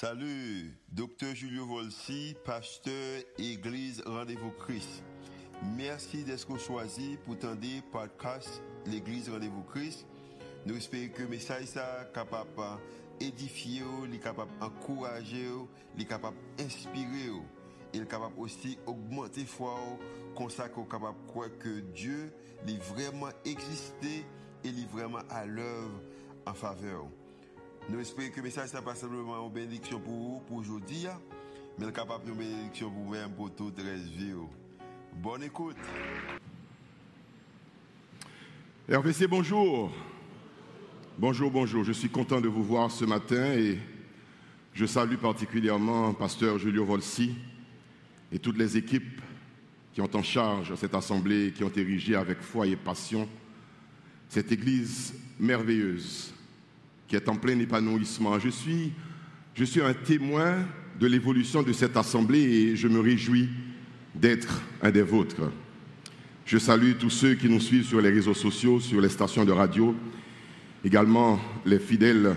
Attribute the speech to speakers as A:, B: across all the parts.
A: Salut, docteur Julio Volsi, pasteur Église Rendez-vous Christ. Merci d'être choisi pour tendre podcast l'Église Rendez-vous Christ. Nous espérons que le message est capable d'édifier, d'encourager, capable d'inspirer et capable aussi d'augmenter foi comme ça qu'on capable de croire que Dieu est vraiment existé et est vraiment à l'œuvre en faveur. Nous espérons que le message n'est pas simplement une bénédiction pour vous, pour aujourd'hui, mais capable une bénédiction pour vous-même, pour toute la vie. Bonne écoute.
B: RVC, bonjour. Bonjour, bonjour. Je suis content de vous voir ce matin et je salue particulièrement Pasteur Julio Volsi et toutes les équipes qui ont en charge cette assemblée, qui ont érigé avec foi et passion cette église merveilleuse qui est en plein épanouissement. Je suis, je suis un témoin de l'évolution de cette assemblée et je me réjouis d'être un des vôtres. Je salue tous ceux qui nous suivent sur les réseaux sociaux, sur les stations de radio, également les fidèles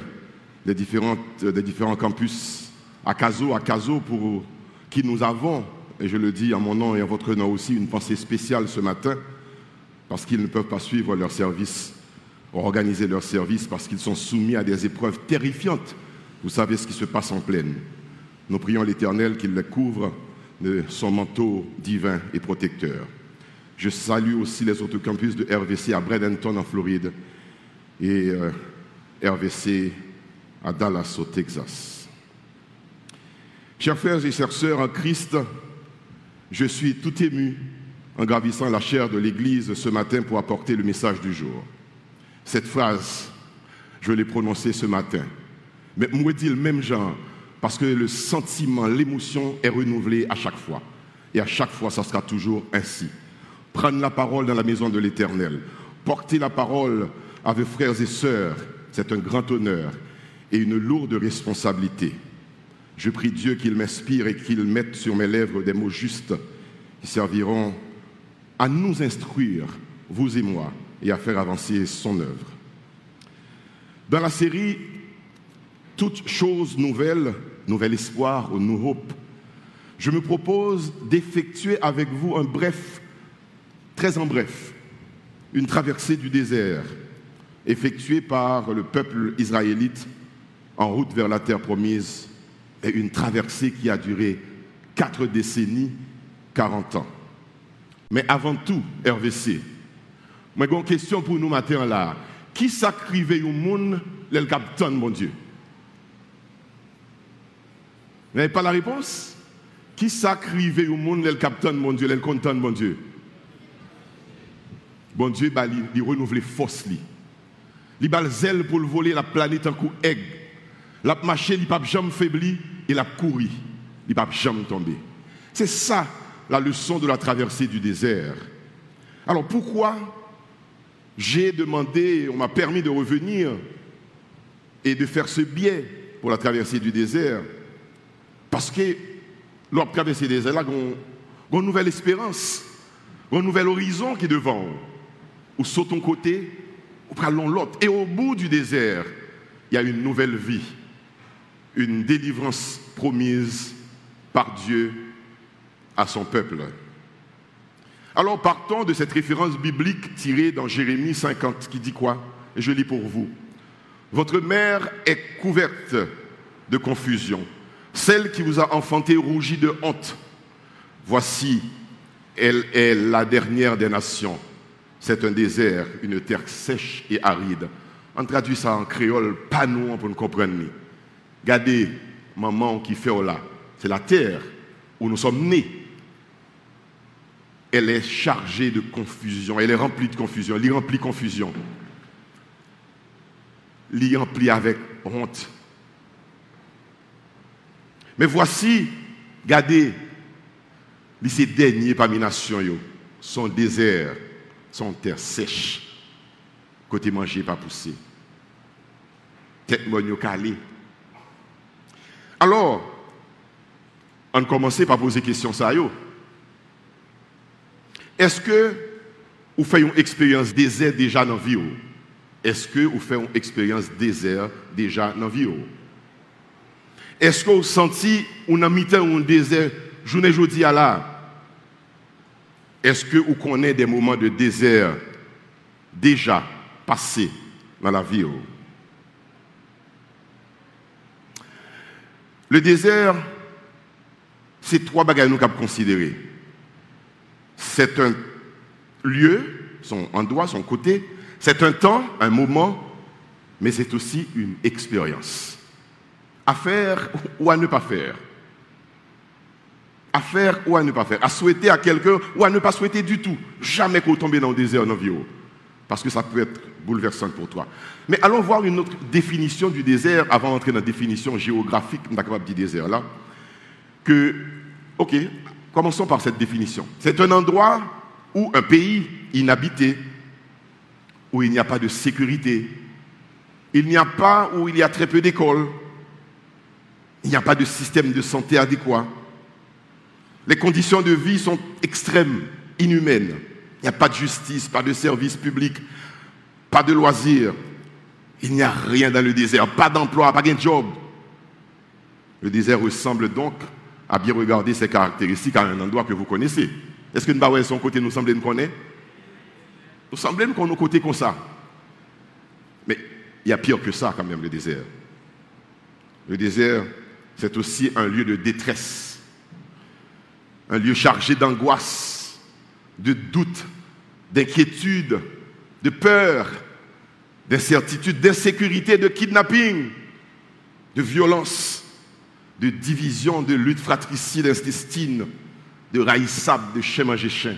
B: des, différentes, des différents campus à Caso, à Caso, pour qui nous avons, et je le dis en mon nom et en votre nom aussi, une pensée spéciale ce matin, parce qu'ils ne peuvent pas suivre leur service ont organisé leur service parce qu'ils sont soumis à des épreuves terrifiantes. Vous savez ce qui se passe en pleine. Nous prions l'Éternel qu'il les couvre de son manteau divin et protecteur. Je salue aussi les autres campus de RVC à Bradenton en Floride et euh, RVC à Dallas au Texas. Chers frères et sœurs en Christ, je suis tout ému en gravissant la chair de l'Église ce matin pour apporter le message du jour. Cette phrase, je l'ai prononcée ce matin. Mais moi, dis le même genre, parce que le sentiment, l'émotion est renouvelée à chaque fois. Et à chaque fois, ça sera toujours ainsi. Prendre la parole dans la maison de l'Éternel, porter la parole à vos frères et sœurs, c'est un grand honneur et une lourde responsabilité. Je prie Dieu qu'il m'inspire et qu'il mette sur mes lèvres des mots justes qui serviront à nous instruire, vous et moi, et à faire avancer son œuvre. Dans la série Toutes choses nouvelles, Nouvel Espoir ou New Hope, je me propose d'effectuer avec vous un bref, très en bref, une traversée du désert effectuée par le peuple israélite en route vers la terre promise et une traversée qui a duré quatre décennies, 40 ans. Mais avant tout, RVC, moi, j'ai question pour nous matin là. Qui sacrifie au monde le capitaine, mon Dieu? Vous n'avez pas la réponse? Qui sacrifie au monde le capitaine, mon Dieu, le content, mon Dieu? Bon Dieu, bah, il, renouvelle force. Il a zèle pour voler la planète en coup aigle. Il a marché, il pas jamais faibli, il a couru. Il pas jamais tombé. C'est ça la leçon de la traversée du désert. Alors pourquoi j'ai demandé, on m'a permis de revenir et de faire ce biais pour la traversée du désert. Parce que lors de traverser le désert, là, on a une nouvelle espérance, un nouvel horizon qui est devant. Ou sur ton côté, ou prenons l'autre. Et au bout du désert, il y a une nouvelle vie, une délivrance promise par Dieu à son peuple. Alors partons de cette référence biblique tirée dans Jérémie 50 qui dit quoi? Je lis pour vous. Votre mère est couverte de confusion. Celle qui vous a enfanté rougit de honte. Voici, elle est la dernière des nations. C'est un désert, une terre sèche et aride. On traduit ça en créole, pas nous pour nous comprendre. Regardez, maman qui fait là. C'est la terre où nous sommes nés elle est chargée de confusion, elle est remplie de confusion, elle est remplie de confusion. Elle est remplie avec honte. Mais voici, regardez, ces derniers parmi les nations, son désert, son terre sèche, côté manger pas poussé. Tête mon calé. Alors, on commence par poser question ça yo. Est-ce que vous faites une expérience désert déjà dans la vie Est-ce que vous faites une expérience désert déjà dans la vie Est-ce que vous senti on a mis un désert journée jeudi à là Est-ce que vous connaissez des moments de désert déjà passés dans la vie Le désert, c'est trois bagages nous avons considérer. C'est un lieu, son endroit, son côté. C'est un temps, un moment, mais c'est aussi une expérience. À faire ou à ne pas faire. À faire ou à ne pas faire. À souhaiter à quelqu'un ou à ne pas souhaiter du tout. Jamais qu'on tombe dans le désert vie. Parce que ça peut être bouleversant pour toi. Mais allons voir une autre définition du désert avant d'entrer dans la définition géographique du désert là. Que, ok, commençons par cette définition. C'est un endroit ou un pays inhabité, où il n'y a pas de sécurité, il n'y a pas où il y a très peu d'écoles, il n'y a pas de système de santé adéquat. Les conditions de vie sont extrêmes, inhumaines. Il n'y a pas de justice, pas de service public, pas de loisirs. Il n'y a rien dans le désert, pas d'emploi, pas de job. Le désert ressemble donc, à bien regarder ses caractéristiques, à un endroit que vous connaissez. Est-ce que nous son côté nous semble nous connaître? Nous semble qu'on nos côté comme ça. Mais il y a pire que ça quand même, le désert. Le désert, c'est aussi un lieu de détresse, un lieu chargé d'angoisse, de doute, d'inquiétude, de peur, d'incertitude, d'insécurité, de kidnapping, de violence, de division, de lutte fratricide, intestine, de raïsab, de chien chien.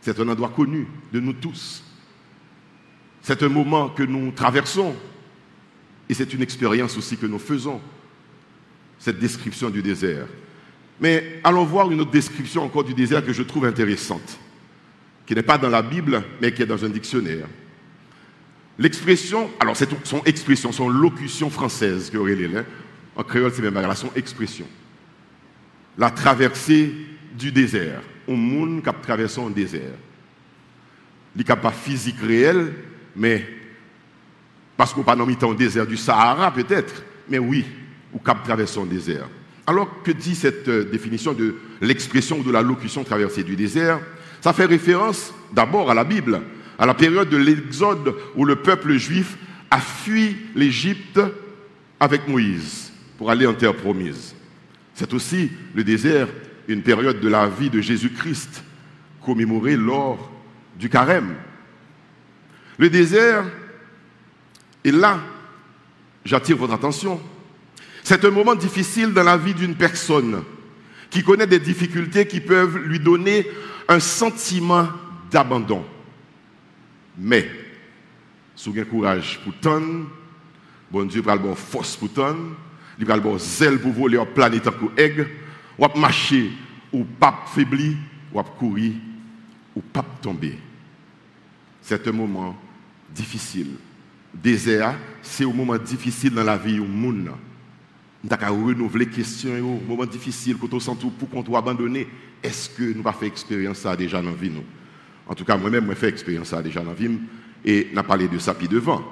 B: C'est un endroit connu de nous tous. C'est un moment que nous traversons et c'est une expérience aussi que nous faisons, cette description du désert. Mais allons voir une autre description encore du désert que je trouve intéressante, qui n'est pas dans la Bible, mais qui est dans un dictionnaire. L'expression, alors c'est son expression, son locution française, que Aurélie, en créole c'est même la son expression. La traversée du désert, un monde qui a traversé un désert. Il n'y a pas physique réel, mais parce qu'on pas dans le désert du Sahara peut-être, mais oui, ou cap traverser un désert. Alors que dit cette euh, définition de l'expression ou de la locution traversée du désert? Ça fait référence d'abord à la Bible, à la période de l'Exode où le peuple juif a fui l'Égypte avec Moïse pour aller en terre promise. C'est aussi le désert, une période de la vie de Jésus-Christ, commémorée lors du carême. Le désert, et là, j'attire votre attention, c'est un moment difficile dans la vie d'une personne qui connaît des difficultés qui peuvent lui donner un sentiment d'abandon. Mais, sous un courage pour ton, bon Dieu va le force pour ton, il va le zèle pour voler en planète en ou marcher, ou pas faibli, ou courir, ou pas tomber. C'est un moment difficile. Désert, c'est un moment difficile dans la vie du monde. Nous avons renouveler les questions, un moment difficile, quand on sent tout pour qu'on doit abandonner. Est-ce que nous avons fait expérience ça déjà dans la vie? En tout cas, moi-même, j'ai fait expérience ça déjà dans la vie et n'a parlé de ça puis devant.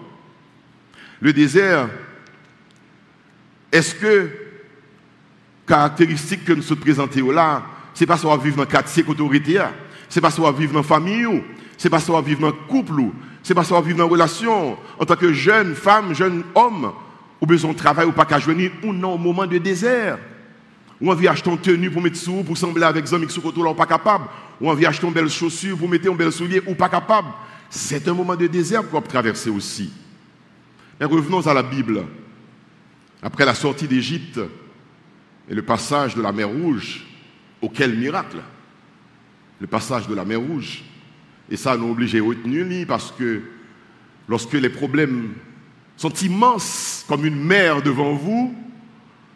B: Le désert, est-ce que caractéristique que nous sommes présentés là, c'est pas ça vivre dans le quartier autorité, c'est pas ça vivre dans la famille, c'est pas ça vivre dans le couple, c'est pas ça vivre dans la relation, en tant que jeune femme, jeune homme, ou besoin de travail ou pas qu'à joindre, ou non, au moment de désert. Ou envie d'acheter une tenue pour mettre sous, pour sembler avec des amis qui sont ou pas capable. Ou envie d'acheter une belle chaussure pour mettre un bel soulier ou pas capable. C'est un moment de désert qu'on peut traverser aussi. Mais revenons à la Bible. Après la sortie d'Égypte et le passage de la mer Rouge, auquel miracle Le passage de la mer Rouge. Et ça nous oblige à retenir parce que lorsque les problèmes sont immenses comme une mer devant vous,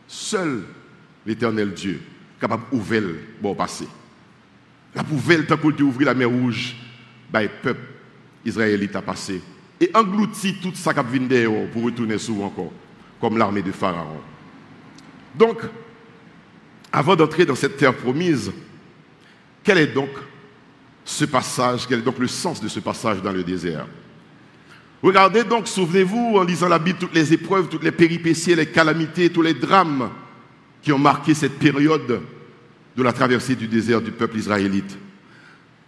B: seul l'éternel Dieu capable d'ouvrir bon passé. La pouvelle, tant pour ouvrir la mer rouge, bah, le peuple israélite a passé. Et englouti tout ça qui vient pour retourner sous encore, comme l'armée de Pharaon. Donc, avant d'entrer dans cette terre promise, quel est donc ce passage, quel est donc le sens de ce passage dans le désert? Regardez donc, souvenez-vous, en lisant la Bible, toutes les épreuves, toutes les péripéties, les calamités, tous les drames qui ont marqué cette période de la traversée du désert du peuple israélite.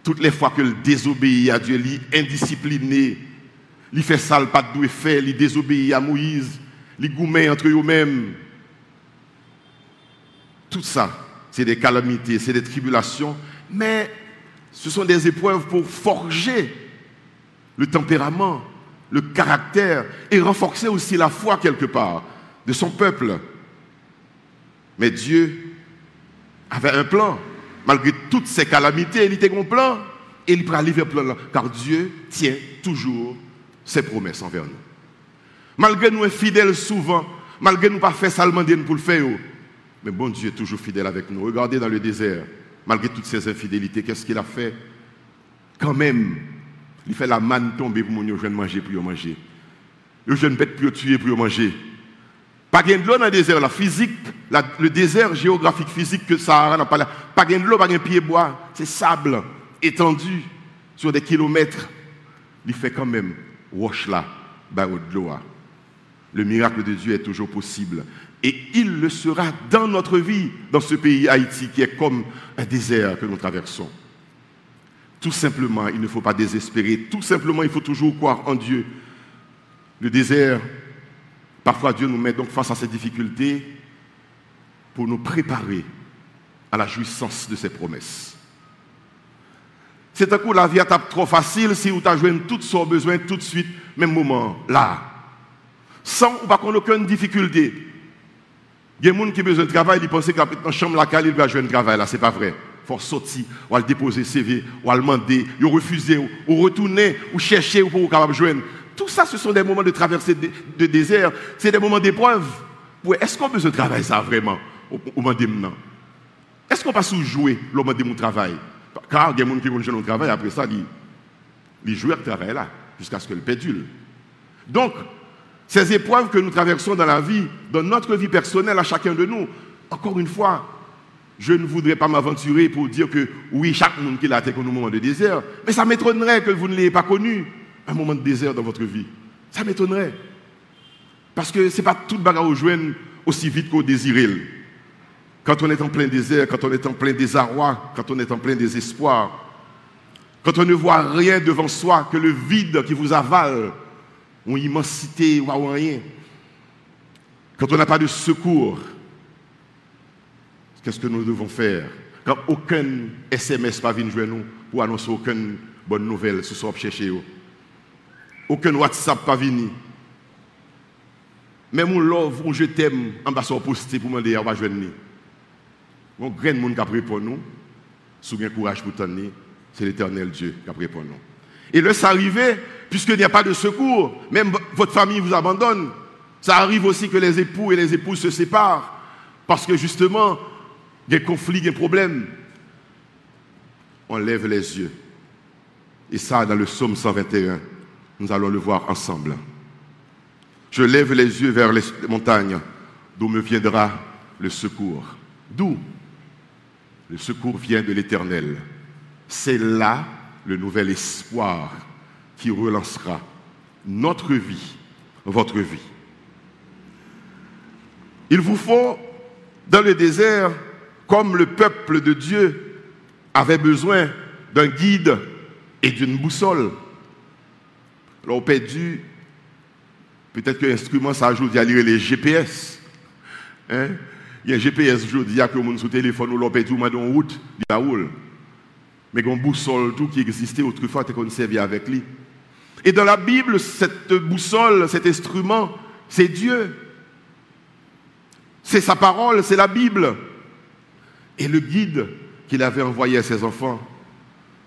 B: Toutes les fois que désobéit à Dieu, il indiscipliné, il fait ça, pas de fait, il désobéit à Moïse, il gourmet entre eux-mêmes. Tout ça, c'est des calamités, c'est des tribulations, mais ce sont des épreuves pour forger le tempérament, le caractère et renforcer aussi la foi quelque part de son peuple. Mais Dieu avait un plan. Malgré toutes ces calamités, il était un plan et il prend livrer plan car Dieu tient toujours ses promesses envers nous. Malgré nous fidèles souvent, malgré nous pas fait seulement pour le faire, mais bon Dieu est toujours fidèle avec nous. Regardez dans le désert, malgré toutes ces infidélités, qu'est-ce qu'il a fait? Quand même, il fait la manne tomber pour nous jeunes manger pour manger. Les jeunes bêtes pour tuer pour manger. Pas de l'eau dans le désert, la physique, le désert géographique physique que Sahara n'a pas là. Pas de l'eau, pas de pied bois, c'est sable étendu sur des kilomètres. Il fait quand même roche là. Le miracle de Dieu est toujours possible. Et il le sera dans notre vie, dans ce pays Haïti qui est comme un désert que nous traversons. Tout simplement, il ne faut pas désespérer. Tout simplement, il faut toujours croire en Dieu. Le désert, parfois Dieu nous met donc face à ces difficultés pour nous préparer à la jouissance de ses promesses. C'est un coup, la vie est trop facile si vous avez tout son besoin tout de suite, même moment, là. Sans ou pas aucune difficulté. Il y a des gens qui ont besoin de travail, ils pensent que dans la chambre, la il va jouer un travail. Là, ce n'est pas vrai faut sortir, ou aller déposer CV, ou aller demander, ou refuser, ou retourner, ou chercher, ou pour capable joindre. Tout ça, ce sont des moments de traversée de, désert, c'est des moments d'épreuve. Est-ce qu'on peut se travailler ça vraiment? Au moment maintenant Est-ce qu'on peut se jouer le moment de mon travail? Car il y a des gens qui vont jouer au travail, après ça, ils, jouent le travail là, jusqu'à ce que le pédule. Donc, ces épreuves que nous traversons dans la vie, dans notre vie personnelle à chacun de nous, encore une fois, je ne voudrais pas m'aventurer pour dire que oui, chaque monde qui l'a été connu un moment de désert, mais ça m'étonnerait que vous ne l'ayez pas connu, un moment de désert dans votre vie. Ça m'étonnerait. Parce que ce n'est pas toute bagarre au joindre aussi vite qu'au désiré. Quand on est en plein désert, quand on est en plein désarroi, quand on est en plein désespoir, quand on ne voit rien devant soi que le vide qui vous avale, ou immensité, ou rien, quand on n'a pas de secours, Qu'est-ce que nous devons faire? Quand aucun SMS pas venu jouer nous pour annoncer aucune bonne nouvelle ce soir chercher. Aucun WhatsApp pas venu. Même mon love ou je t'aime en bas posté pour demander à va joindre. Mon grand monde qui pour nous, sous bien courage pour tenir, c'est l'éternel Dieu qui a pour nous. Et là, ça arrivé, puisqu'il n'y a pas de secours, même votre famille vous abandonne. Ça arrive aussi que les époux et les épouses se séparent. Parce que justement, des conflits, des problèmes, on lève les yeux. Et ça, dans le psaume 121, nous allons le voir ensemble. Je lève les yeux vers les montagnes, d'où me viendra le secours. D'où Le secours vient de l'Éternel. C'est là le nouvel espoir qui relancera notre vie, votre vie. Il vous faut, dans le désert, comme le peuple de Dieu avait besoin d'un guide et d'une boussole. On perdu, peut-être que l'instrument, ça à lire les GPS. Il y a un GPS aujourd'hui, il y a que monde sur téléphone, on perdu, on en route, il roule. Mais une boussole, tout qui existait autrefois, qu'on servait avec lui. Et dans la Bible, cette boussole, cet instrument, c'est Dieu. C'est sa parole, c'est la Bible. Et le guide qu'il avait envoyé à ses enfants,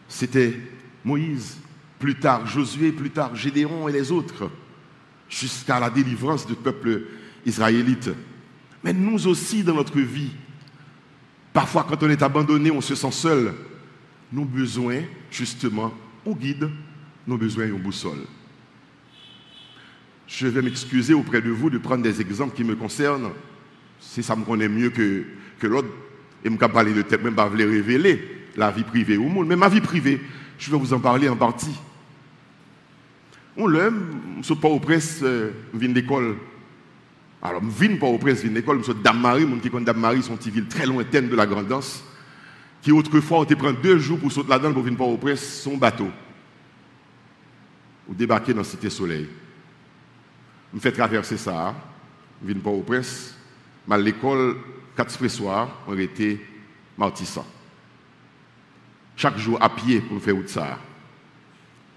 B: c'était Moïse, plus tard Josué, plus tard Gédéon et les autres, jusqu'à la délivrance du peuple israélite. Mais nous aussi, dans notre vie, parfois quand on est abandonné, on se sent seul. Nous avons besoin, justement, au guide, nous avons besoin d'une boussole. Je vais m'excuser auprès de vous de prendre des exemples qui me concernent, si ça me connaît mieux que, que l'autre et ne parler de tête, même pas vous révéler la vie privée au monde. Mais ma vie privée, je vais vous en parler en partie. On l'aime, je suis pas au presse, je viens d'école. Alors, je viens pas au presse, je viens d'école, je suis Dame-Marie, mon qui connaît Dame-Marie, son petit ville très lointaine de la Grandance, qui autrefois, on te prend deux jours pour sauter là-dedans pour venir pas au presse, son bateau. Ou débarquer dans Cité Soleil. Je fais traverser ça, je viens au presse, mais à l'école, quatre soirs, on était Martissa. Chaque jour à pied pour faire ça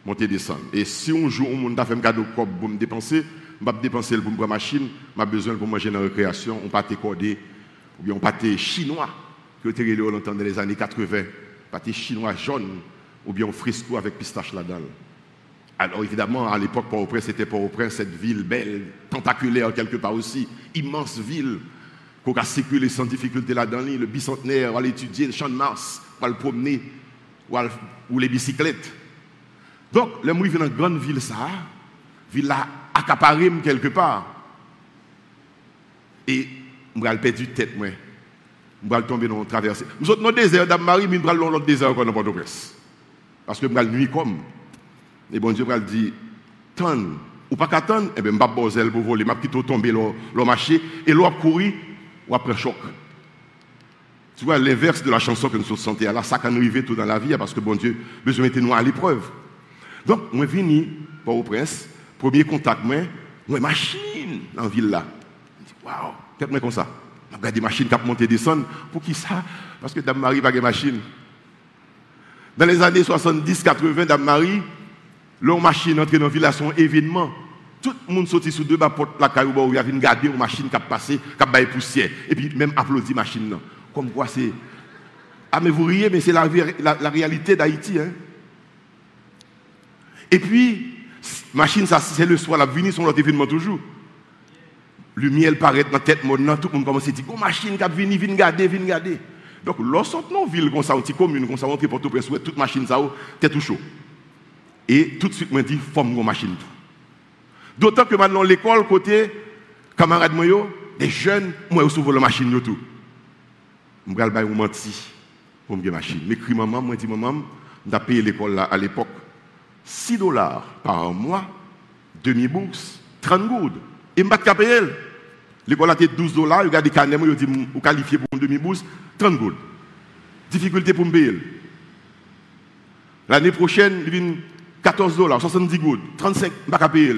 B: monter descendre. Et si un jour, on a fait un cadeau pour me dépenser, je vais dépenser pour me prendre machine, j'ai besoin pour manger dans la récréation, on pâté cordé, ou bien on pâté chinois, que tu as longtemps dans les années 80, pâté chinois jaune, ou bien un frisco avec pistache là-dedans. Alors évidemment, à l'époque, Port-au-Prince, c'était Port-au-Prince, cette ville belle, tentaculaire quelque part aussi, immense ville, qu'on a sans difficulté là-dedans, le bicentenaire, on va l'étudier, le champ de Mars, on va le promener, ou les bicyclettes. Donc, le moi, dans une grande ville, ça, ville là, accaparé quelque part. Et, je vais perdre tête, moi. Je vais tomber dans le traversée. Nous autres, dans le désert d'Ammarie, mais nous allons dans l'autre désert dans Port-au-Prince. Parce que je vais nuit comme. Et bon Dieu va dire, tant, ou pas qu'attendre, eh bien, je vais pour voler, je vais plutôt tomber le marché, et l'eau courir, ou après choc. Tu vois, l'inverse de la chanson que nous sommes sentis, là, ça can arriver tout dans la vie, parce que bon Dieu, besoin de nous à l'épreuve. Donc, je suis venu pour au prince, premier contact, moi, une machine dans la ville là. Je dis, waouh, peut-être comme ça. Je regarde des machines qui montent et descendent. Pour qui ça? Parce que Dame Marie n'a pas de machine. Dans les années 70-80, Dame Marie, leur machine entrée dans la ville là, son événement. Tout le monde sorti sous deux bas portes la caillou il y avait une machine qui a passé, qui a baillé poussière. Et puis même applaudi machine. Là. Comme quoi c'est. Ah, mais vous riez, mais c'est la, la, réalité d'Haïti. Hein? Et puis, machine, ça, c'est le soir, la venue sur notre événement toujours. Miel paraît dans la tête, tout le monde commence à dire, oh, machine qui venu, viens garder, viens garder. Donc, lorsqu'on dans une ville comme ça, une commune comme ça, on tout presse, toute machine, ça, t'es tout chaud. Et tout de suite, moi, dit, forme une machine. D'autant que maintenant, l'école, côté, camarades, des jeunes, moi, je souvent la machine, tout. Je vais menti pour me machine. Mais crie maman, moi, dis maman, j'ai payé l'école à l'époque. 6 dollars par mois, demi-bourse, 30 gouttes. Et je ne pas payer. L'école a été 12 dollars, il a des canets, il dit, vous qualifiez pour une demi-bourse, 30 gouttes. Difficulté pour me payer. L'année prochaine, il vient 14 dollars, 70 gouttes, 35, je ne pas payer.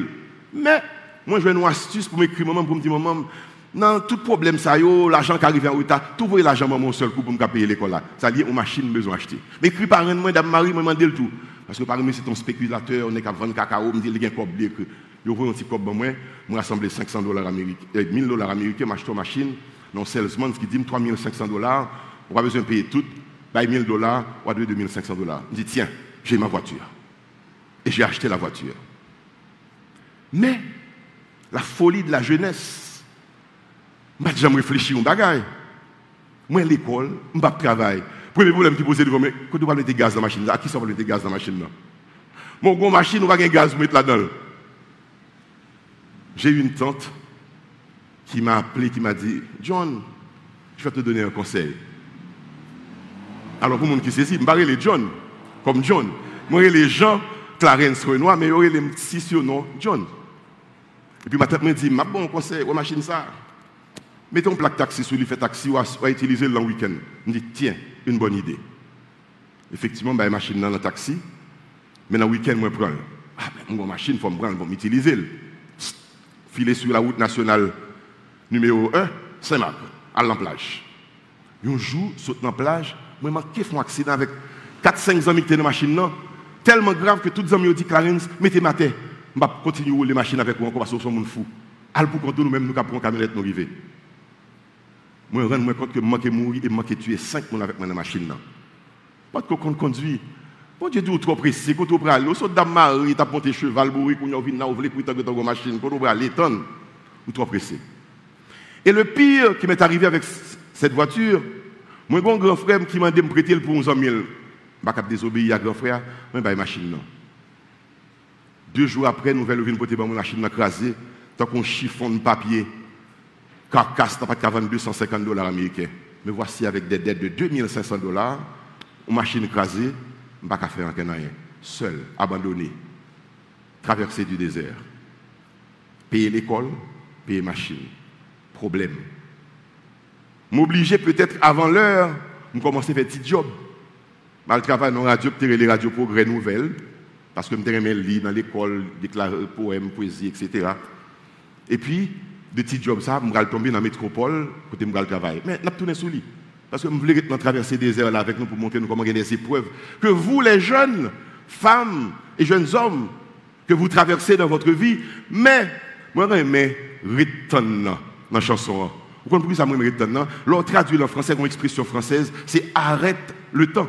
B: Mais, moi, je vais une astuce pour m'écrire, maman, pour me dire, maman, non, tout problème, ça l'argent qui arrive en retard, tout voyez l'argent mon seul coup pour me payer l'école là. Ça dit, une machine besoin d'acheter. Mais écrit par un moi, dame Marie, me demande le tout. Parce que par exemple, c'est un spéculateur, on est qu'à vendre cacao, me dit, il y a un cob que je vois un petit cob moi, je rassembler 500 dollars américains, 1000 dollars américains, m'acheter une machine, non salesman qui dit 3500 dollars, on pas besoin de payer tout, 1000 dollars, ou 2500 dollars. Je dis, tiens, j'ai ma voiture. Et j'ai acheté la voiture. Mais, la folie de la jeunesse, je jamais réfléchi à un bagage. Moi, l'école, je ne pas travail. Premier problème qui pose devant moi, quand tu vas mettre gaz dans la machine, à qui ça va mettre gaz dans la machine Mon gros machine, on va gagner gaz pour mettre là-dedans. J'ai eu une tante qui m'a appelé, qui m'a dit John, je vais te donner un conseil. Alors, pour le monde qui sait, je vais les John, comme John. Moi, les gens, Clarence Renoir, mais il aurait les petits surnoms John. Et puis ma tante m'a dit, ma bon conseil, la machine ça. Mettez un plaque taxi sur lui, fait taxi ou à utiliser le week-end. Je me dit, tiens, une bonne idée. Effectivement, bah, machine dans le taxi, mais dans le week-end, je prends. Ah, ben, mon machine, il faut me prendre, il faut m'utiliser. Filer sur la route nationale numéro 1, Saint-Marc, à la plage. Un jour, dans la plage, je fait un accident avec 4-5 amis qui étaient dans la machine? Tellement grave que tous les amis ont dit, Clarence, mettez ma tête. Je vais continuer à rouler la machine avec vous encore parce que nous sommes fous. Al pour compte nous-mêmes, nous avons camionnette, nous arriver. Moi, je me compte que je manque mourir et manque tuer 5 personnes avec ma machine. Pas de qu'on conduit. Bon Dieu dit, trop pressé, quand on aller, on dame Marie, t'as monté cheval, bourré, qu'on a vu on voulait pour ta machine, quand aller, ton, ou trop pressé. Et le pire qui m'est arrivé avec cette voiture, moi, mon grand frère qui m'a demandé de me prêter pour 11 000, vais désobéir à grand frère, je vais machine. Deux jours après, nous venons porter ma machine écrasée, tant qu'on chiffon de papier carcasse n'a pas vendre 250 dollars américains. Mais voici avec des dettes de 2500 dollars, une machine écrasée, je ne pas faire rien. Seul, abandonné. traversée du désert. Payer l'école, payer machine. Problème. M'obliger peut-être avant l'heure, je commencer à faire petit job. Je travaille dans la radio, les radios progrès nouvelles, parce que je me lire dans l'école, déclarer poèmes, poésie, etc. Et puis, de petits jobs, ça, je vais tomber dans la métropole, côté je travailler. Mais je vais tourner sous lui. Parce que je voulais traverser des heures là avec nous pour montrer nous comment gagner des épreuves. Que vous, les jeunes femmes et jeunes hommes, que vous traversez dans votre vie, mais, moi, mais, retenez dans la chanson. Vous comprenez ça, moi, retenez L'on traduit en français comme expression française, c'est arrête le temps.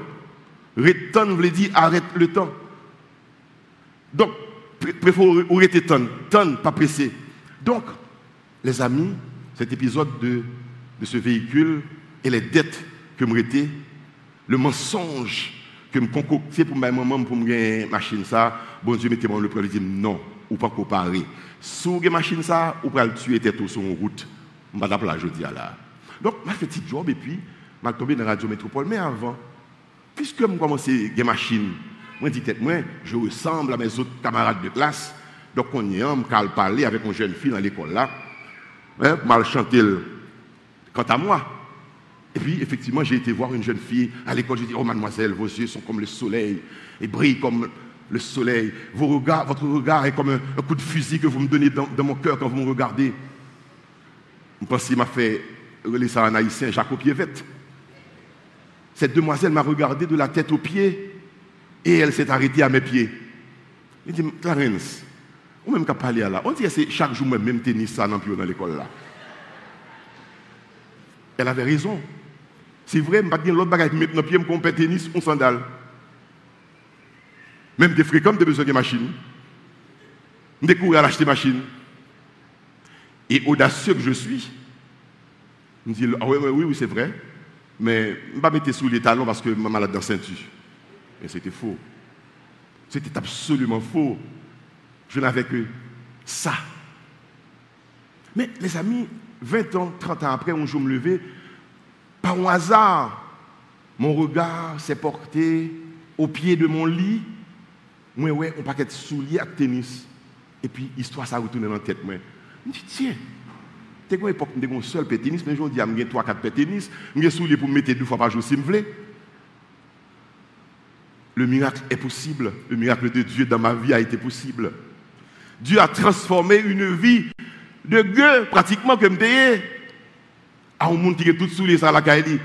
B: Retenez veut dire arrête le temps. Donc, préférez arrêter temps, temps, pas pressé. Donc, les amis, cet épisode de, ce véhicule et les dettes que me le mensonge que me concocté pour ma maman pour me machine ça, bon Dieu mettez-moi le preuve dit non, ou pas comparer. Si vous machine ça, ou pas le tuer tête sur une route. Je vais pas je dis là. Donc, je fais petit job et puis je tombé dans la radio métropole mais avant puisque je commence à machine, moi dis moi, je ressemble à mes autres camarades de classe. Donc on y est, je parler avec une jeune fille dans l'école là. Hein, mal chanter quant à moi. Et puis, effectivement, j'ai été voir une jeune fille à l'école. J'ai dit, oh mademoiselle, vos yeux sont comme le soleil et brillent comme le soleil. Votre regard est comme un, coup de fusil que vous me donnez dans, mon cœur quand vous me regardez. Je pense qu'il m'a fait relayer ça en haïtien, Jacques Pievette. Cette demoiselle m'a regardé de la tête aux pieds et elle s'est arrêtée à mes pieds. Il dit, Clarence, ou même qu'à parler là, on dit que c'est chaque jour même tennis ça dans l'école là. Elle avait raison. C'est vrai, je pas l'autre bagage mettre dans pied, je compte tennis ou sandales. Même des fréquents, des besoin de machine. Je découvre à l'acheter machine. Et audacieux que je suis, je me dis, ah oui, oui, oui, c'est vrai. Mais je ne pas sous les talons parce que je suis malade dans ceinture. Et c'était faux. C'était absolument faux. Je n'avais que ça. Mais les amis, 20 ans, 30 ans après, un jour me lever, par hasard, mon regard s'est porté au pied de mon lit. Moi, ouais, un paquet de souliers à tennis. Et puis, l'histoire, ça a retourné dans la tête. Je me dis, tiens, t'es quoi époque, j'ai un seul tennis, mais je dis, j'ai 3-4 tennis, j'ai souliers pour me mettre deux fois par jour si je veux. Le miracle est possible. Le miracle de Dieu dans ma vie a été possible. Dieu a transformé une vie de gueux, pratiquement, comme me à un monde qui est tout soulier ça la caille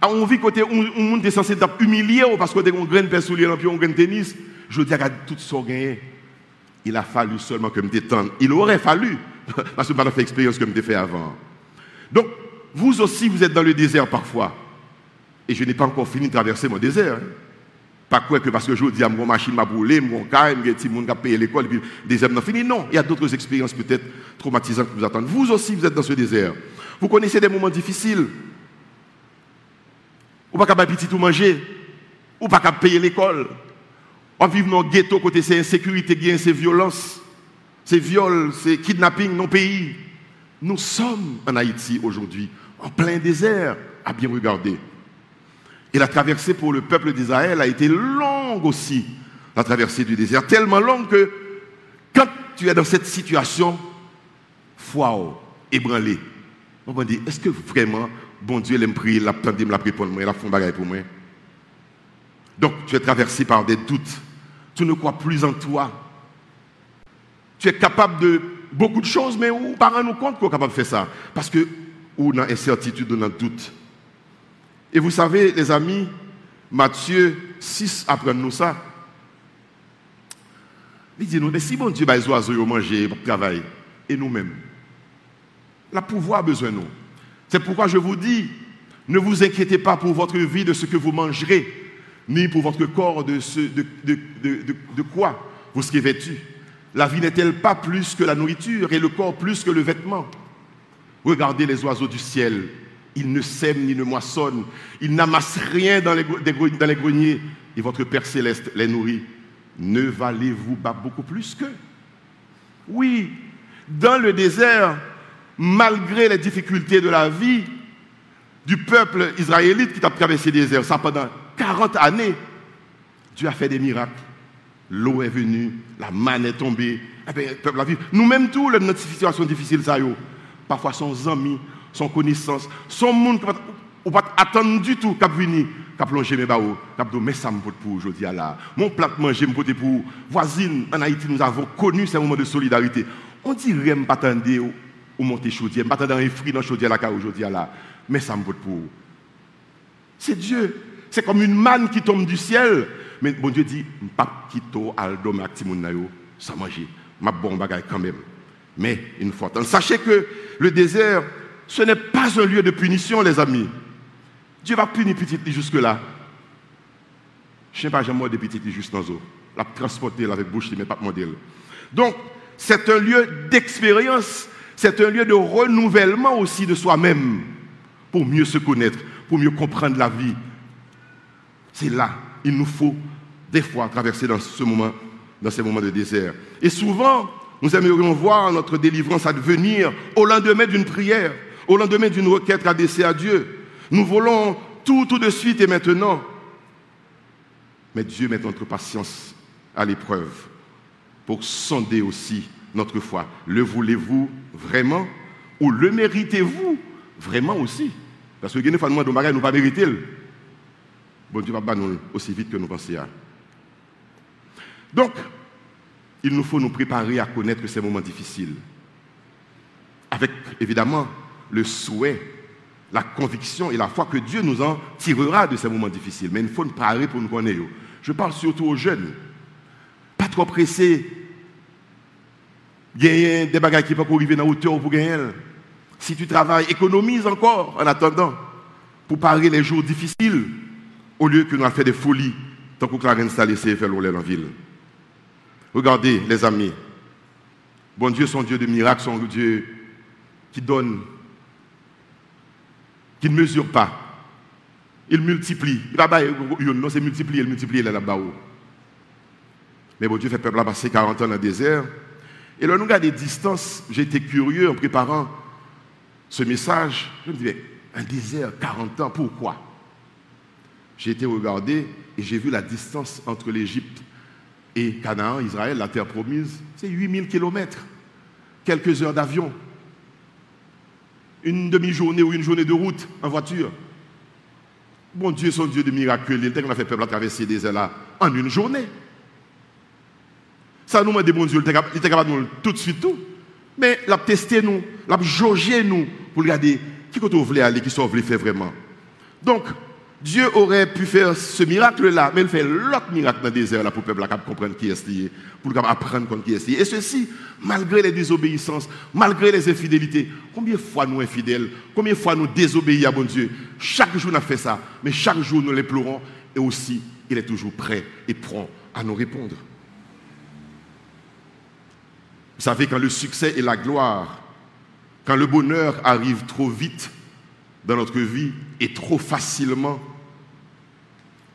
B: à on vit côté un monde est censé humilié parce que des un grain de soulier puis un grain de tennis je dis à tout ça gagné il a fallu seulement que me détendre il aurait fallu parce que je n'ai pas fait expérience que je fait avant donc vous aussi vous êtes dans le désert parfois et je n'ai pas encore fini de traverser mon désert hein. Pas quoi que parce que je dis à mon machine m'a brûlé, mon cas, mon petit monde qui a payé l'école, puis désert n'a fini. Non, il y a d'autres expériences peut-être traumatisantes qui vous attendent. Vous aussi, vous êtes dans ce désert. Vous connaissez des moments difficiles. Ou pas capable petit tout manger. Ou pas capable payer l'école. On vit dans le ghetto côté c'est insécurité, c'est violence, c'est viol, c'est kidnapping dans le pays. Nous sommes en Haïti aujourd'hui, en plein désert, à bien regarder. Et la traversée pour le peuple d'Israël a été longue aussi, la traversée du désert, tellement longue que quand tu es dans cette situation, foi ébranlé, on va dire, est-ce que vraiment, bon Dieu l'aime prier, l'a me l'a pris pour moi, l'a fait bagaille pour moi? Donc, tu es traversé par des doutes. Tu ne crois plus en toi. Tu es capable de beaucoup de choses, mais on ne pas nous compte qu'on est capable de faire ça? Parce que, ou dans incertitude, ou dans doute. Et vous savez, les amis, Matthieu 6 apprend nous ça. Il dit nous, mais si bon Dieu les oiseaux manger, travailler, et nous-mêmes, la pouvoir a besoin de nous. C'est pourquoi je vous dis, ne vous inquiétez pas pour votre vie de ce que vous mangerez, ni pour votre corps de, ce, de, de, de quoi vous serez vêtu. La vie n'est-elle pas plus que la nourriture et le corps plus que le vêtement? Regardez les oiseaux du ciel. Ils ne sèment ni ne moissonnent. Ils n'amassent rien dans les, greniers. Et votre Père céleste les nourrit. Ne valez-vous pas beaucoup plus qu'eux? Oui, dans le désert, malgré les difficultés de la vie du peuple israélite qui a traversé le désert, ça pendant 40 années, Dieu a fait des miracles. L'eau est venue, la manne est tombée. Eh bien, peuple Nous-mêmes, tous, notre situation difficile, ça, yo. parfois, son amis, son connaissance, son monde, ou pas attendre du tout qu'à venir, qu'à plonger mes baos, qu'à dire, mais ça me pour aujourd'hui là. Mon plat manger me pour voisine. En Haïti, nous avons connu ces moments de solidarité. On dirait pas attendre ou monter chaudière, pas attendre un fruit dans chaudière là aujourd'hui là. Mais ça me pour C'est Dieu. C'est comme une manne qui tombe du ciel. Mais bon Dieu dit, pas quitter aldo maximum ça manger. Ma bon bagaille quand même. Mais une fois, sachez que le désert, ce n'est pas un lieu de punition, les amis. Dieu va punir petit jusque-là. Je ne sais pas, j'ai moi des petits juste dans l'eau. La transporter avec bouche, mais pas modèle. Donc, c'est un lieu d'expérience, c'est un lieu de renouvellement aussi de soi-même, pour mieux se connaître, pour mieux comprendre la vie. C'est là, il nous faut des fois traverser dans ce moment, dans ces moments de désert. Et souvent, nous aimerions voir notre délivrance advenir au lendemain d'une prière, au lendemain d'une requête adressée à Dieu. Nous voulons tout, tout de suite et maintenant. Mais Dieu met notre patience à l'épreuve pour sonder aussi notre foi. Le voulez-vous vraiment ou le méritez-vous vraiment aussi? Parce que nous demandé nous pas mériter. Bon Dieu va nous aussi vite que nous pensions. Donc, il nous faut nous préparer à connaître ces moments difficiles. Avec évidemment le souhait la conviction et la foi que Dieu nous en tirera de ces moments difficiles. Mais il faut nous préparer pour nous connaître. Je parle surtout aux jeunes. Pas trop pressés. Gagner des bagages qui peuvent arriver dans la hauteur pour gagner. Si tu travailles, économise encore en attendant pour parer les jours difficiles au lieu que nous faire des folies tant que la reine s'est laissé faire la ville. Regardez, les amis. Bon Dieu, son Dieu de miracles, son Dieu qui donne qui ne mesure pas. Il multiplie. Il va non, c'est multiplier, il multiplie là-bas. Mais bon Dieu fait peuple à passer 40 ans dans le désert. Et là, nous regardons des distances. Été curieux en préparant ce message. Je me disais, un désert, 40 ans, pourquoi? J'ai été regardé et j'ai vu la distance entre l'Égypte et Canaan, Israël, la terre promise. C'est 8000 kilomètres. Quelques heures d'avion une demi-journée ou une journée de route en voiture. Bon Dieu, son Dieu de miracles, il a fait peuple à traverser des ailes là en une journée. Ça nous dit, bon Dieu, il était capable de nous tout de suite tout. Mais il a testé nous, il a jaugé nous pour regarder qui qu'on voulait aller, qui sont voulu faire vraiment. Donc, Dieu aurait pu faire ce miracle-là, mais il fait l'autre miracle dans le désert là, pour le peuple comprendre qui est lié, pour apprendre qui est lié. Et ceci, malgré les désobéissances, malgré les infidélités. Combien de fois nous infidèles, combien de fois nous désobéissons à bon Dieu? Chaque jour nous fait ça, mais chaque jour nous les pleurons et aussi il est toujours prêt et prompt à nous répondre. Vous savez, quand le succès et la gloire, quand le bonheur arrive trop vite dans notre vie et trop facilement,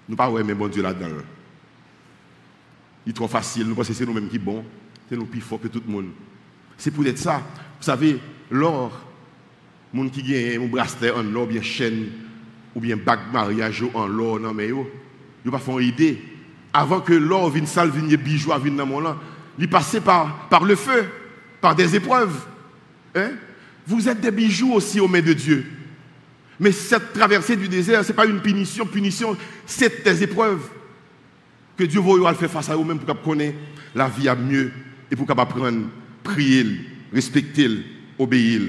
B: nous pas ouais, mais bon Dieu là-dedans. Il est trop facile, nous pensons que c'est nous-mêmes qui bon, c'est nous plus fort que tout le monde. C'est pour être ça. Vous savez, l'or, monde qui gagne un bracelet en or, bien chaîne, ou bien bague mariage en l'or, non mais yo, yo pas font idée. Avant que l'or vienne sale, vienne bijoux, vienne dans mon là, il passait par, par le feu, par des épreuves. Hein? Vous êtes des bijoux aussi aux mains de Dieu. Mais cette traversée du désert, ce n'est pas une punition, punition, c'est des épreuves que Dieu va faire face à vous-même pour qu'on connaisse la vie à mieux et pour qu'on apprenne, prier, respecter, obéir.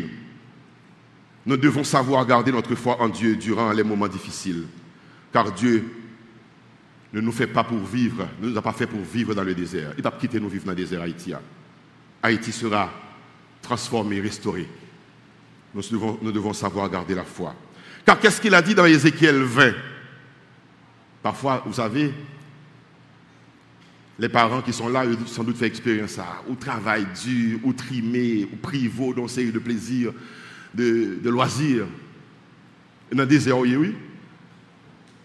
B: Nous devons savoir garder notre foi en Dieu durant les moments difficiles. Car Dieu ne nous fait pas pour vivre, ne nous a pas fait pour vivre dans le désert. Il n'a pas quitté nous vivre dans le désert Haïti. Haïti sera transformé, restauré. Nous devons savoir garder la foi. Car qu'est-ce qu'il a dit dans Ézéchiel 20 Parfois, vous savez, les parents qui sont là, ont sans doute fait expérience ça, ou travail dur, ou trimé, ou privaux d'une série de plaisirs, de, loisirs. Dans le désert, oui,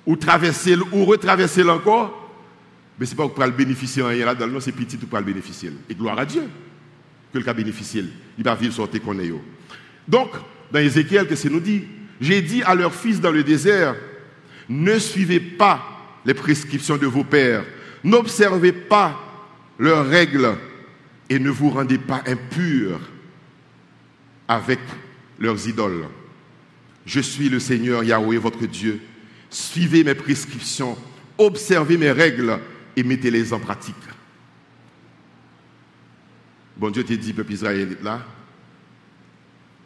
B: Ou traverser, ou retraverser encore, mais ce n'est pas pour le bénéficier en rien là-dedans, c'est petit pour le bénéficier. Et gloire à Dieu que le cas bénéficier, il va vivre qu'on est. Donc, dans Ézéchiel, que c'est nous dit? J'ai dit à leurs fils dans le désert, ne suivez pas les prescriptions de vos pères, n'observez pas leurs règles et ne vous rendez pas impurs avec leurs idoles. Je suis le Seigneur Yahweh, votre Dieu. Suivez mes prescriptions, observez mes règles et mettez-les en pratique. Bon Dieu t'a dit, peuple israélite, là,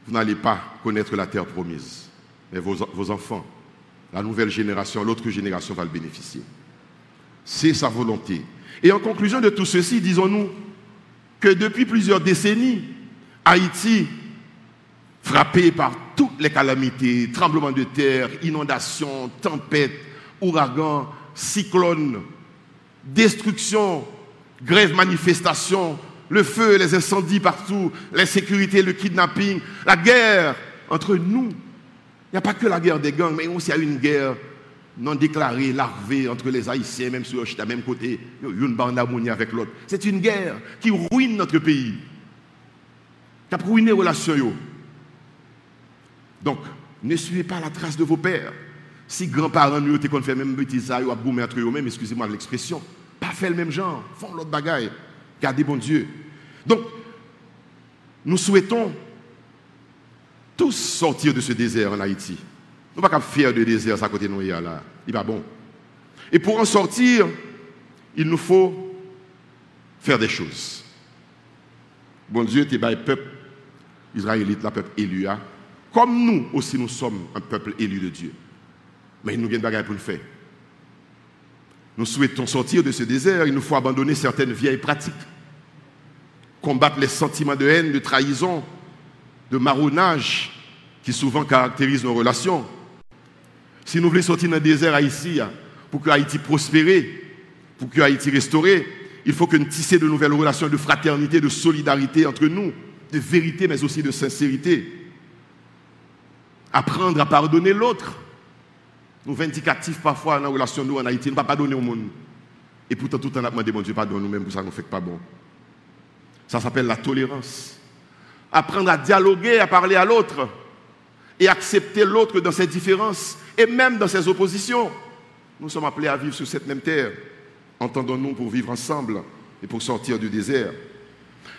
B: vous n'allez pas connaître la terre promise, mais vos, enfants, la nouvelle génération, l'autre génération va le bénéficier. C'est sa volonté. Et en conclusion de tout ceci, disons-nous que depuis plusieurs décennies, Haïti, frappé par toutes les calamités, tremblements de terre, inondations, tempêtes, ouragans, cyclones, destruction, grève, manifestations, le feu, les incendies partout, l'insécurité, le kidnapping, la guerre entre nous. Il n'y a pas que la guerre des gangs, mais aussi il y a une guerre non déclarée, larvée entre les Haïtiens, même sur le même côté, une bande avec l'autre. C'est une guerre qui ruine notre pays, qui a ruiné les relations. Donc, ne suivez pas la trace de vos pères. Si grands-parents nous ont fait même ça, ils ont entre eux-mêmes, excusez-moi l'expression, pas fait le même genre, font l'autre bagaille. Gardez bon Dieu. Donc, nous souhaitons tous sortir de ce désert en Haïti. Nous ne pouvons pas faire de désert à côté de nous. Il n'est pas bon. Et pour en sortir, il nous faut faire des choses. Bon Dieu, tu es le peuple israélite, le peuple élu. Hein. Comme nous aussi, nous sommes un peuple élu de Dieu. Mais il nous vient de pour le faire. Nous souhaitons sortir de ce désert, il nous faut abandonner certaines vieilles pratiques, combattre les sentiments de haine, de trahison, de marronnage qui souvent caractérisent nos relations. Si nous voulons sortir d'un désert haïtien hein, pour que Haïti prospère, pour que Haïti restaure, il faut que nous tissions de nouvelles relations de fraternité, de solidarité entre nous, de vérité mais aussi de sincérité. Apprendre à pardonner l'autre nous vindicatifs parfois dans la relation nous en Haïti, nous ne pas donner au monde. Et pourtant, tout le temps, on a demandé, mon Dieu, pardonne nous-mêmes pour ça, nous ne fait pas bon. Ça s'appelle la tolérance. Apprendre à dialoguer, à parler à l'autre et accepter l'autre dans ses différences et même dans ses oppositions. Nous sommes appelés à vivre sur cette même terre. Entendons-nous pour vivre ensemble et pour sortir du désert.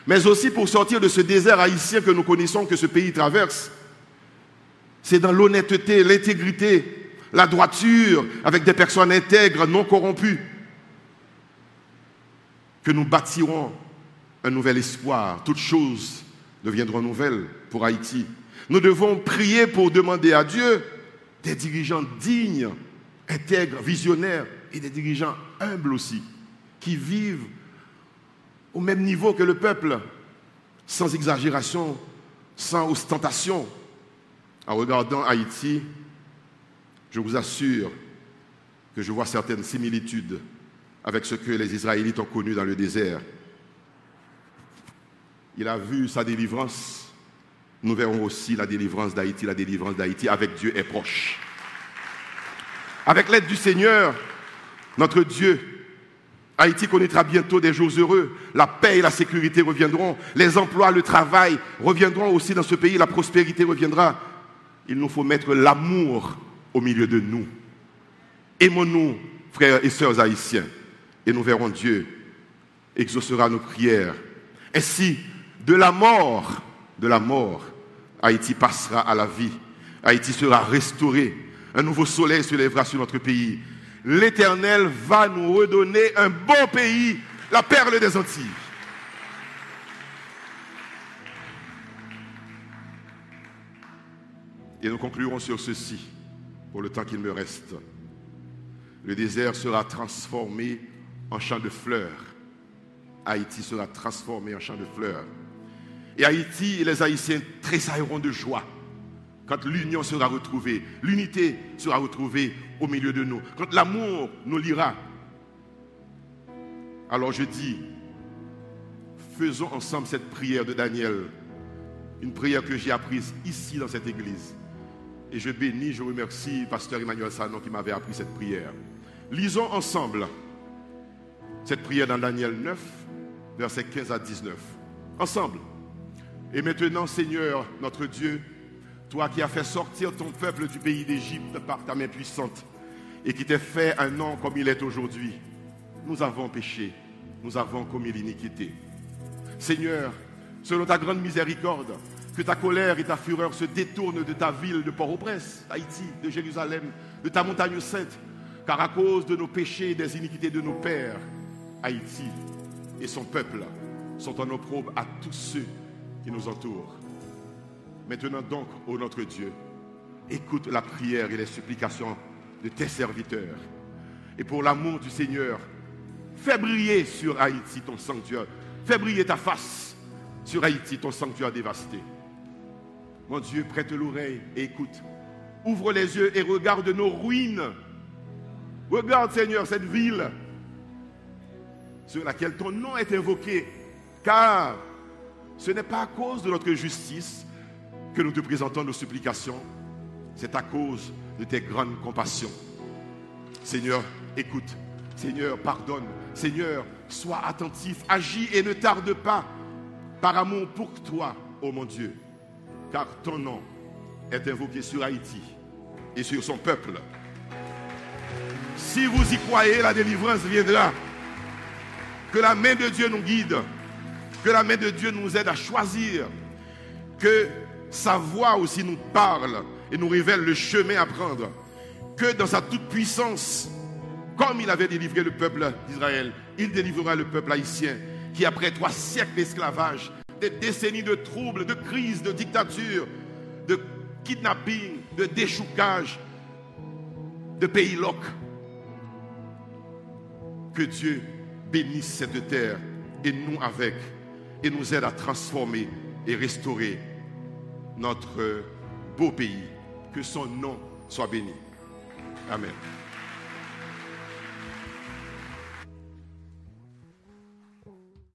B: Mais aussi pour sortir de ce désert haïtien que nous connaissons, que ce pays traverse. C'est dans l'honnêteté, l'intégrité, la droiture avec des personnes intègres, non corrompues, que nous bâtirons un nouvel espoir. Toutes choses deviendront nouvelles pour Haïti. Nous devons prier pour demander à Dieu des dirigeants dignes, intègres, visionnaires et des dirigeants humbles aussi, qui vivent au même niveau que le peuple, sans exagération, sans ostentation. En regardant Haïti, je vous assure que je vois certaines similitudes avec ce que les Israélites ont connu dans le désert. Il a vu sa délivrance. Nous verrons aussi la délivrance d'Haïti. La délivrance d'Haïti avec Dieu est proche. Avec l'aide du Seigneur, notre Dieu, Haïti connaîtra bientôt des jours heureux. La paix et la sécurité reviendront. Les emplois, le travail reviendront aussi dans ce pays. La prospérité reviendra. Il nous faut mettre l'amour au milieu de nous. Aimons-nous, frères et sœurs haïtiens, et nous verrons Dieu exaucera nos prières. Ainsi, de la mort, de la mort, Haïti passera à la vie. Haïti sera restauré. Un nouveau soleil se lèvera sur notre pays. L'Éternel va nous redonner un bon pays, la perle des Antilles. Et nous conclurons sur ceci pour le temps qu'il me reste. Le désert sera transformé en champ de fleurs. Haïti sera transformé en champ de fleurs. Et Haïti et les Haïtiens tressailleront de joie quand l'union sera retrouvée, l'unité sera retrouvée au milieu de nous, quand l'amour nous lira. Alors je dis, faisons ensemble cette prière de Daniel, une prière que j'ai apprise ici dans cette église. Et je bénis, je remercie Pasteur Emmanuel Sanon qui m'avait appris cette prière. Lisons ensemble cette prière dans Daniel 9, versets 15 à 19. Ensemble. Et maintenant, Seigneur, notre Dieu, toi qui as fait sortir ton peuple du pays d'Égypte par ta main puissante et qui t'es fait un nom comme il est aujourd'hui, nous avons péché nous avons commis l'iniquité. Seigneur, selon ta grande miséricorde, que ta colère et ta fureur se détournent de ta ville de Port-au-Prince, Haïti, de Jérusalem, de ta montagne sainte, car à cause de nos péchés et des iniquités de nos pères, Haïti et son peuple sont en opprobre à tous ceux nous entourent. Maintenant donc, ô notre Dieu, écoute la prière et les supplications de tes serviteurs. Et pour l'amour du Seigneur, fais briller sur Haïti ton sanctuaire. Fais briller ta face sur Haïti, ton sanctuaire dévasté. Mon Dieu, prête l'oreille et écoute. Ouvre les yeux et regarde nos ruines. Regarde, Seigneur, cette ville sur laquelle ton nom est invoqué. Car ce n'est pas à cause de notre justice que nous te présentons nos supplications, c'est à cause de tes grandes compassions. Seigneur, écoute. Seigneur, pardonne. Seigneur, sois attentif. Agis et ne tarde pas. Par amour pour toi, ô mon Dieu. Car ton nom est invoqué sur Haïti et sur son peuple. Si vous y croyez, la délivrance viendra. Que la main de Dieu nous guide. Que la main de Dieu nous aide à choisir. Que sa voix aussi nous parle et nous révèle le chemin à prendre. Que dans sa toute puissance, comme il avait délivré le peuple d'Israël, il délivrera le peuple haïtien qui, après trois siècles d'esclavage, des décennies de troubles, de crises, de dictature, de kidnapping, de déchoucage, de pays locs, que Dieu bénisse cette terre et nous avec, et nous aide à transformer et restaurer notre beau pays. Que son nom soit béni. Amen.